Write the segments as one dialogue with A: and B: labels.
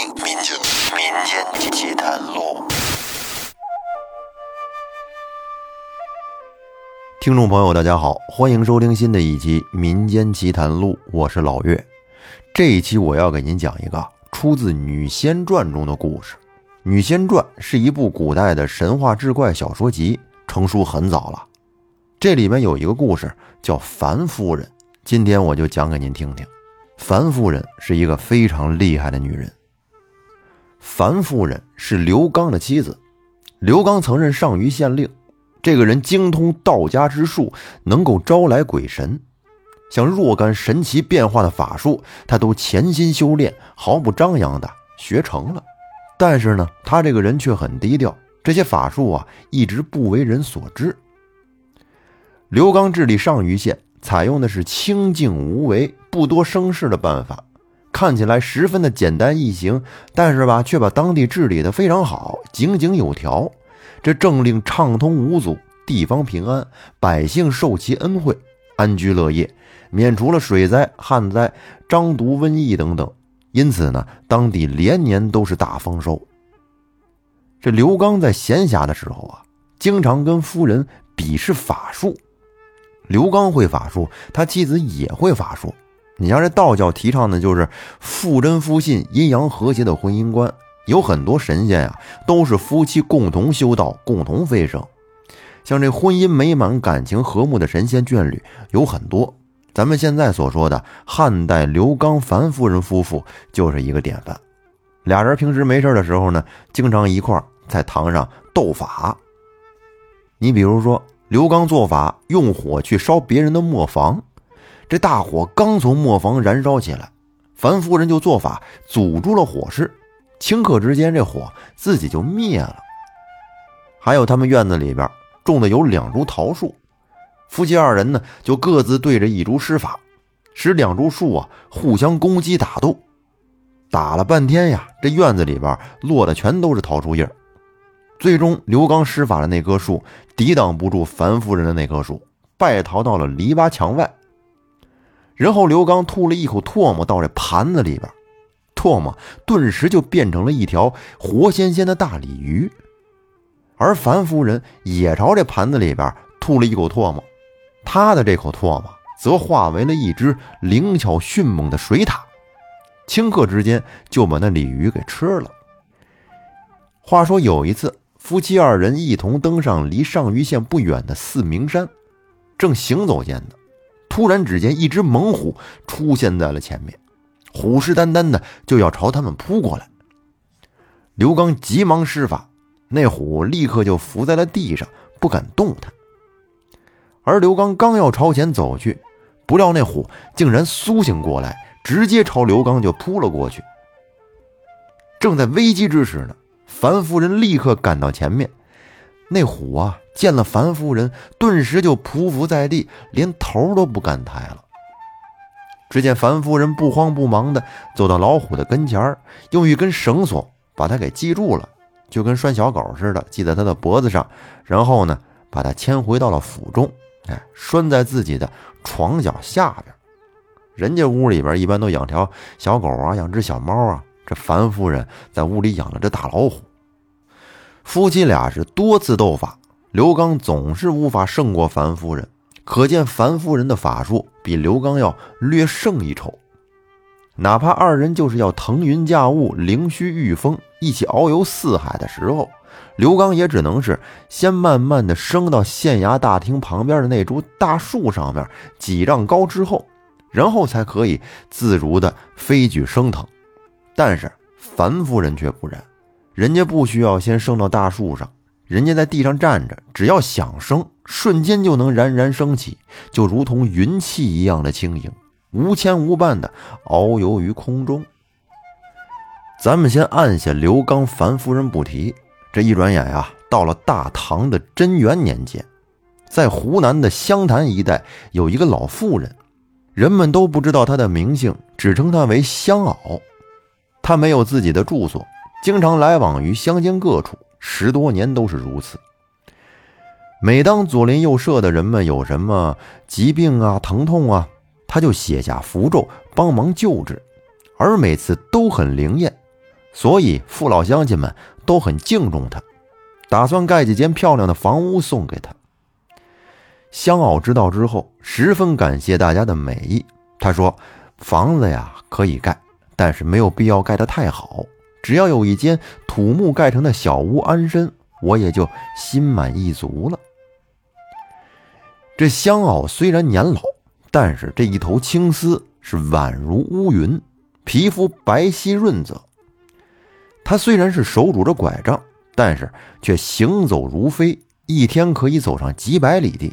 A: 民间民间奇谈录。
B: 听众朋友，大家好，欢迎收听新的一期《民间奇谈录》，我是老岳。这一期我要给您讲一个出自《女仙传》中的故事。《女仙传》是一部古代的神话志怪小说集，成书很早了。这里面有一个故事叫樊夫人，今天我就讲给您听听。樊夫人是一个非常厉害的女人。樊夫人是刘刚的妻子，刘刚曾任上虞县令。这个人精通道家之术，能够招来鬼神，像若干神奇变化的法术，他都潜心修炼，毫不张扬的学成了。但是呢，他这个人却很低调，这些法术啊，一直不为人所知。刘刚治理上虞县，采用的是清静无为、不多生事的办法，看起来十分的简单易行，但是吧，却把当地治理的非常好，井井有条。这政令畅通无阻，地方平安，百姓受其恩惠，安居乐业，免除了水灾、旱灾、瘴毒、瘟疫等等。因此呢，当地连年都是大丰收。这刘刚在闲暇的时候啊，经常跟夫人比试法术。刘刚会法术，他妻子也会法术。你像这道教提倡的就是父真夫信、阴阳和谐的婚姻观。有很多神仙呀，都是夫妻共同修道、共同飞升。像这婚姻美满、感情和睦的神仙眷侣有很多。咱们现在所说的汉代刘刚、樊夫人夫妇就是一个典范。俩人平时没事的时候呢，经常一块在堂上斗法。你比如说，刘刚做法用火去烧别人的磨房，这大火刚从磨房燃烧起来，樊夫人就做法阻住了火势。顷刻之间，这火自己就灭了。还有他们院子里边种的有两株桃树，夫妻二人呢就各自对着一株施法，使两株树啊互相攻击打斗。打了半天呀，这院子里边落的全都是桃树叶。最终，刘刚施法的那棵树抵挡不住樊夫人的那棵树，败逃到了篱笆墙外。然后，刘刚吐了一口唾沫到这盘子里边。唾沫顿时就变成了一条活鲜鲜的大鲤鱼，而樊夫人也朝这盘子里边吐了一口唾沫，她的这口唾沫则化为了一只灵巧迅猛的水獭，顷刻之间就把那鲤鱼给吃了。话说有一次，夫妻二人一同登上离上虞县不远的四明山，正行走间呢，突然只见一只猛虎出现在了前面。虎视眈眈的就要朝他们扑过来，刘刚急忙施法，那虎立刻就伏在了地上，不敢动弹。而刘刚刚要朝前走去，不料那虎竟然苏醒过来，直接朝刘刚就扑了过去。正在危机之时呢，樊夫人立刻赶到前面，那虎啊见了樊夫人，顿时就匍匐在地，连头都不敢抬了。只见樊夫人不慌不忙地走到老虎的跟前儿用一根绳索把它给系住了，就跟拴小狗似的，系在它的脖子上。然后呢，把它牵回到了府中，哎，拴在自己的床脚下边。人家屋里边一般都养条小狗啊，养只小猫啊。这樊夫人在屋里养了只大老虎。夫妻俩是多次斗法，刘刚总是无法胜过樊夫人。可见樊夫人的法术比刘刚要略胜一筹，哪怕二人就是要腾云驾雾、凌虚御风，一起遨游四海的时候，刘刚也只能是先慢慢的升到县衙大厅旁边的那株大树上面几丈高之后，然后才可以自如的飞举升腾。但是樊夫人却不然，人家不需要先升到大树上。人家在地上站着，只要想升，瞬间就能冉冉升起，就如同云气一样的轻盈，无牵无绊的遨游于空中。咱们先按下刘刚、樊夫人不提，这一转眼呀，到了大唐的贞元年间，在湖南的湘潭一带有一个老妇人，人们都不知道她的名姓，只称她为香媪。她没有自己的住所，经常来往于乡间各处。十多年都是如此。每当左邻右舍的人们有什么疾病啊、疼痛啊，他就写下符咒帮忙救治，而每次都很灵验。所以父老乡亲们都很敬重他，打算盖几间漂亮的房屋送给他。香袄知道之后，十分感谢大家的美意。他说：“房子呀可以盖，但是没有必要盖得太好，只要有一间土木盖成的小屋安身，我也就心满意足了。”这香袄虽然年老，但是这一头青丝是宛如乌云，皮肤白皙润泽。他虽然是手拄着拐杖，但是却行走如飞，一天可以走上几百里地。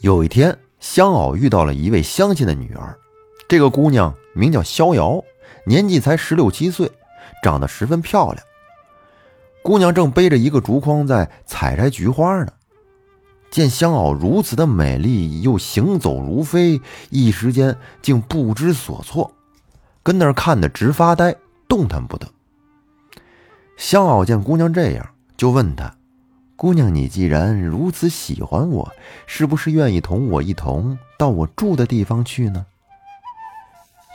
B: 有一天，香袄遇到了一位乡亲的女儿，这个姑娘名叫逍遥，年纪才十六七岁，长得十分漂亮。姑娘正背着一个竹筐在采摘菊花呢，见香袄如此的美丽，又行走如飞，一时间竟不知所措，跟那儿看得直发呆，动弹不得。香袄见姑娘这样，就问她。姑娘，你既然如此喜欢我，是不是愿意同我一同到我住的地方去呢？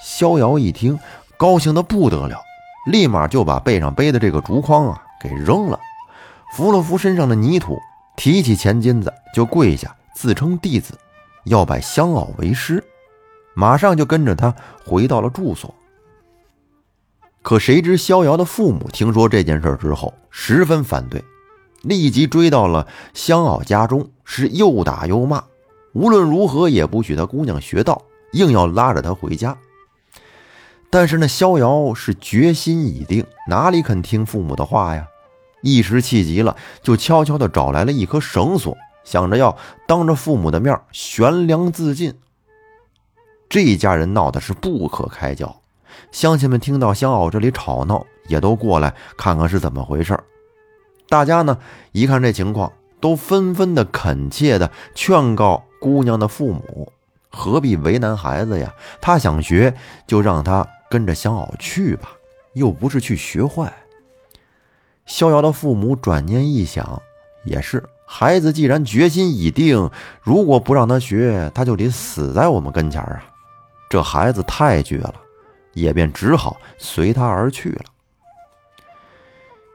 B: 逍遥一听，高兴的不得了，立马就把背上背的这个竹筐啊给扔了，扶了扶身上的泥土，提起钱金子就跪下，自称弟子，要拜香袄为师，马上就跟着他回到了住所。可谁知逍遥的父母听说这件事之后，十分反对。立即追到了香袄家中，是又打又骂，无论如何也不许他姑娘学道，硬要拉着他回家。但是那逍遥是决心已定，哪里肯听父母的话呀？一时气急了，就悄悄地找来了一颗绳索，想着要当着父母的面悬梁自尽。这一家人闹的是不可开交，乡亲们听到香袄这里吵闹，也都过来看看是怎么回事。大家呢一看这情况，都纷纷的恳切的劝告姑娘的父母，何必为难孩子呀？他想学，就让他跟着香袄去吧，又不是去学坏。逍遥的父母转念一想，也是，孩子既然决心已定，如果不让他学，他就得死在我们跟前啊！这孩子太倔了，也便只好随他而去了。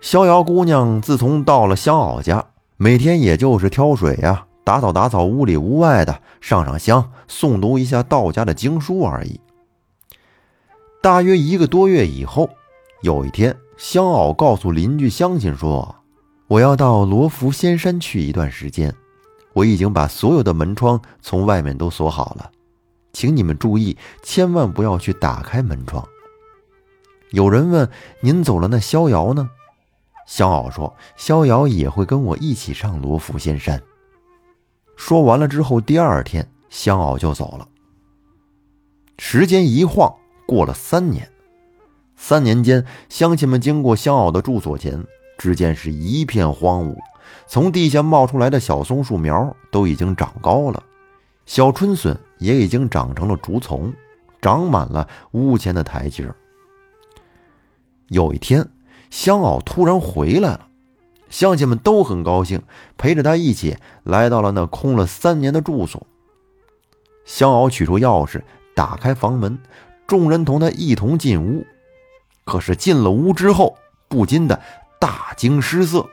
B: 逍遥姑娘自从到了香袄家，每天也就是挑水呀、打扫打扫屋里屋外的、上上香、诵读一下道家的经书而已。大约一个多月以后，有一天，香袄告诉邻居乡亲说：“我要到罗浮仙山去一段时间，我已经把所有的门窗从外面都锁好了，请你们注意，千万不要去打开门窗。”有人问：“您走了，那逍遥呢？”香袄说：“逍遥也会跟我一起上罗浮仙山。”说完了之后，第二天香袄就走了。时间一晃过了三年，三年间，乡亲们经过香袄的住所前，只见是一片荒芜，从地下冒出来的小松树苗都已经长高了，小春笋也已经长成了竹丛，长满了屋前的台阶。有一天。香袄突然回来了，乡亲们都很高兴，陪着他一起来到了那空了三年的住所。香袄取出钥匙，打开房门，众人同他一同进屋。可是进了屋之后，不禁的大惊失色。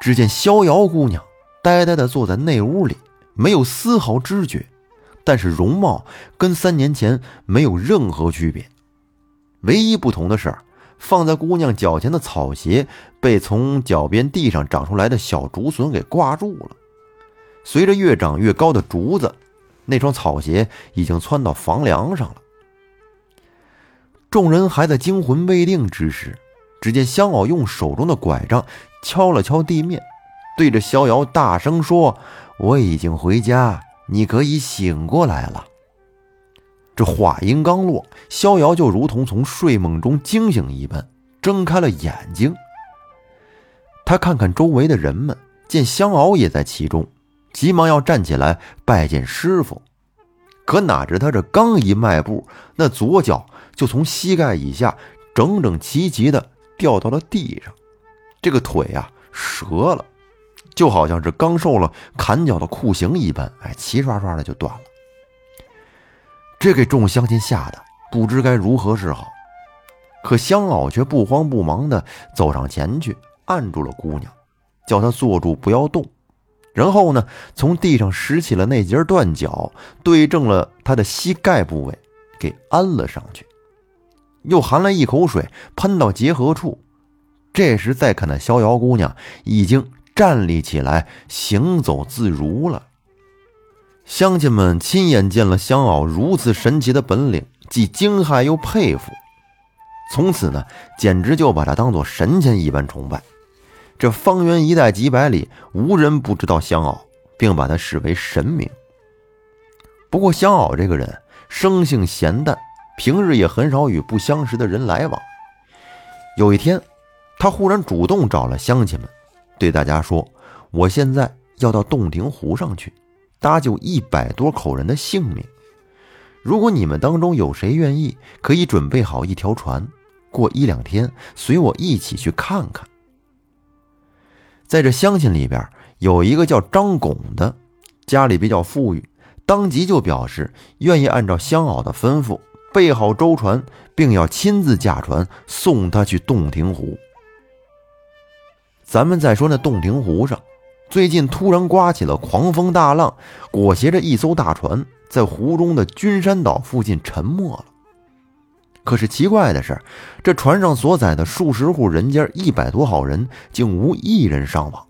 B: 只见逍遥姑娘呆呆的坐在内屋里，没有丝毫知觉，但是容貌跟三年前没有任何区别，唯一不同的是。放在姑娘脚前的草鞋被从脚边地上长出来的小竹笋给挂住了。随着越长越高的竹子，那双草鞋已经窜到房梁上了。众人还在惊魂未定之时，只见香袄用手中的拐杖敲了敲地面，对着逍遥大声说：“我已经回家，你可以醒过来了。”这话音刚落，逍遥就如同从睡梦中惊醒一般，睁开了眼睛。他看看周围的人们，见香袄也在其中，急忙要站起来拜见师傅。可哪知他这刚一迈步，那左脚就从膝盖以下整整齐齐的掉到了地上，这个腿啊折了，就好像是刚受了砍脚的酷刑一般，哎，齐刷刷的就断了。这给众乡亲吓得不知该如何是好。可香袄却不慌不忙的走上前去，按住了姑娘，叫她坐住，不要动。然后呢，从地上拾起了那截断脚，对正了她的膝盖部位，给安了上去。又含了一口水，喷到结合处。这时再看那逍遥姑娘，已经站立起来，行走自如了。乡亲们亲眼见了香袄如此神奇的本领，既惊骇又佩服。从此呢，简直就把她当做神仙一般崇拜。这方圆一带几百里，无人不知道香袄，并把她视为神明。不过香袄这个人生性闲淡，平日也很少与不相识的人来往。有一天，他忽然主动找了乡亲们，对大家说：“我现在要到洞庭湖上去，搭救一百多口人的性命。如果你们当中有谁愿意，可以准备好一条船，过一两天随我一起去看看。”在这乡亲里边，有一个叫张拱的，家里比较富裕，当即就表示愿意按照乡袄的吩咐备好舟船，并要亲自驾船送他去洞庭湖。咱们再说那洞庭湖上，最近突然刮起了狂风大浪，裹挟着一艘大船在湖中的君山岛附近沉没了。可是奇怪的是，这船上所载的数十户人家、一百多号人，竟无一人伤亡，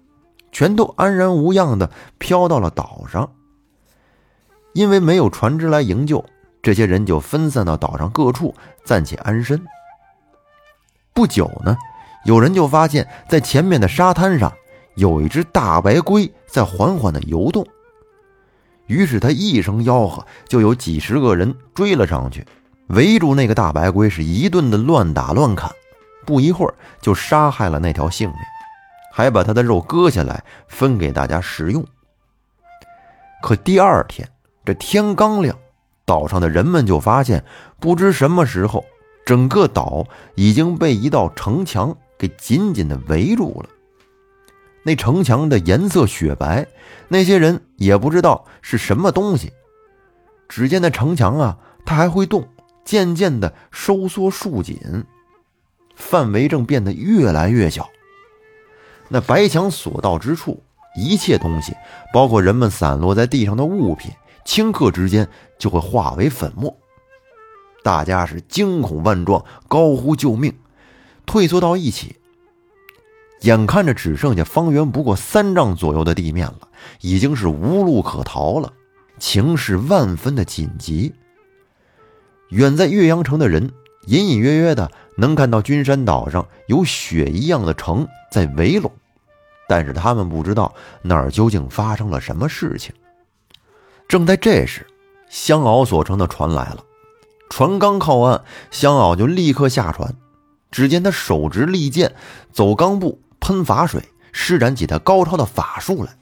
B: 全都安然无恙的飘到了岛上。因为没有船只来营救，这些人就分散到岛上各处暂且安身。不久呢，有人就发现，在前面的沙滩上有一只大白龟在缓缓的游动，于是他一声吆喝，就有几十个人追了上去。围住那个大白龟，是一顿的乱打乱砍，不一会儿就杀害了那条性命，还把它的肉割下来分给大家食用。可第二天，这天刚亮，岛上的人们就发现，不知什么时候，整个岛已经被一道城墙给紧紧的围住了。那城墙的颜色雪白，那些人也不知道是什么东西。只见那城墙啊，它还会动。渐渐的收缩束紧，范围正变得越来越小。那白墙所到之处，一切东西，包括人们散落在地上的物品，顷刻之间就会化为粉末。大家是惊恐万状，高呼救命，退缩到一起。眼看着只剩下方圆不过三丈左右的地面了，已经是无路可逃了，情势万分的紧急。远在岳阳城的人隐隐约约的能看到君山岛上有雪一样的城在围拢，但是他们不知道那儿究竟发生了什么事情。正在这时，香袄所乘的船来了，船刚靠岸，香袄就立刻下船。只见他手执利剑，走钢步，喷法水，施展起他高超的法术来。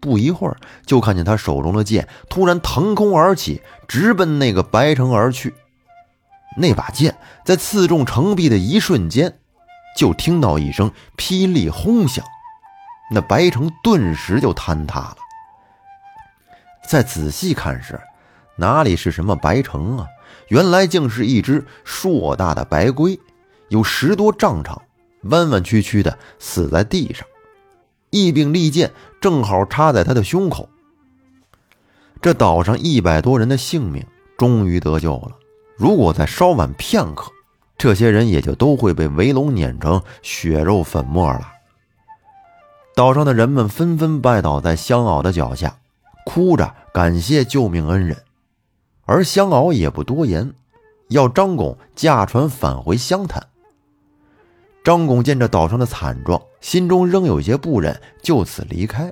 B: 不一会儿，就看见他手中的剑突然腾空而起，直奔那个白城而去。那把剑在刺中城壁的一瞬间，就听到一声霹雳轰响，那白城顿时就坍塌了。再仔细看时，哪里是什么白城啊？原来竟是一只硕大的白龟，有十多丈长，弯弯曲曲的死在地上。一柄利剑正好插在他的胸口。这岛上一百多人的性命终于得救了。如果再稍晚片刻，这些人也就都会被围龙碾成血肉粉末了。岛上的人们纷纷拜倒在香袄的脚下，哭着感谢救命恩人。而香袄也不多言，要张拱驾船返回湘潭。张拱见这岛上的惨状，心中仍有些不忍，就此离开。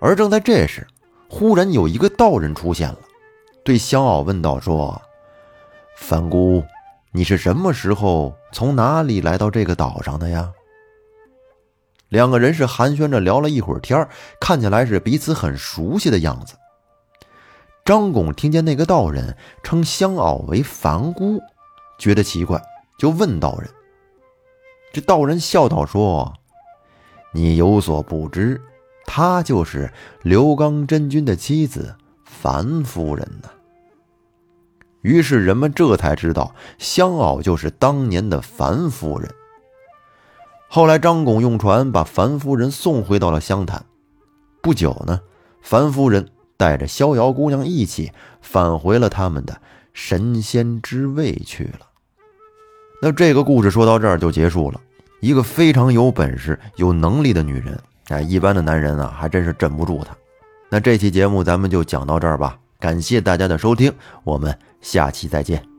B: 而正在这时，忽然有一个道人出现了，对香袄问道：“说，范姑，你是什么时候从哪里来到这个岛上的呀？”两个人是寒暄着聊了一会儿天看起来是彼此很熟悉的样子。张拱听见那个道人称香袄为凡姑，觉得奇怪，就问道人。这道人笑道：“说，你有所不知，她就是刘刚真君的妻子樊夫人呢。”于是人们这才知道香媪就是当年的樊夫人。后来张巩用船把樊夫人送回到了湘潭。不久呢，樊夫人带着逍遥姑娘一起返回了他们的神仙之位去了。那这个故事说到这儿就结束了。一个非常有本事、有能力的女人，哎，一般的男人啊还真是镇不住她。那这期节目咱们就讲到这儿吧，感谢大家的收听，我们下期再见。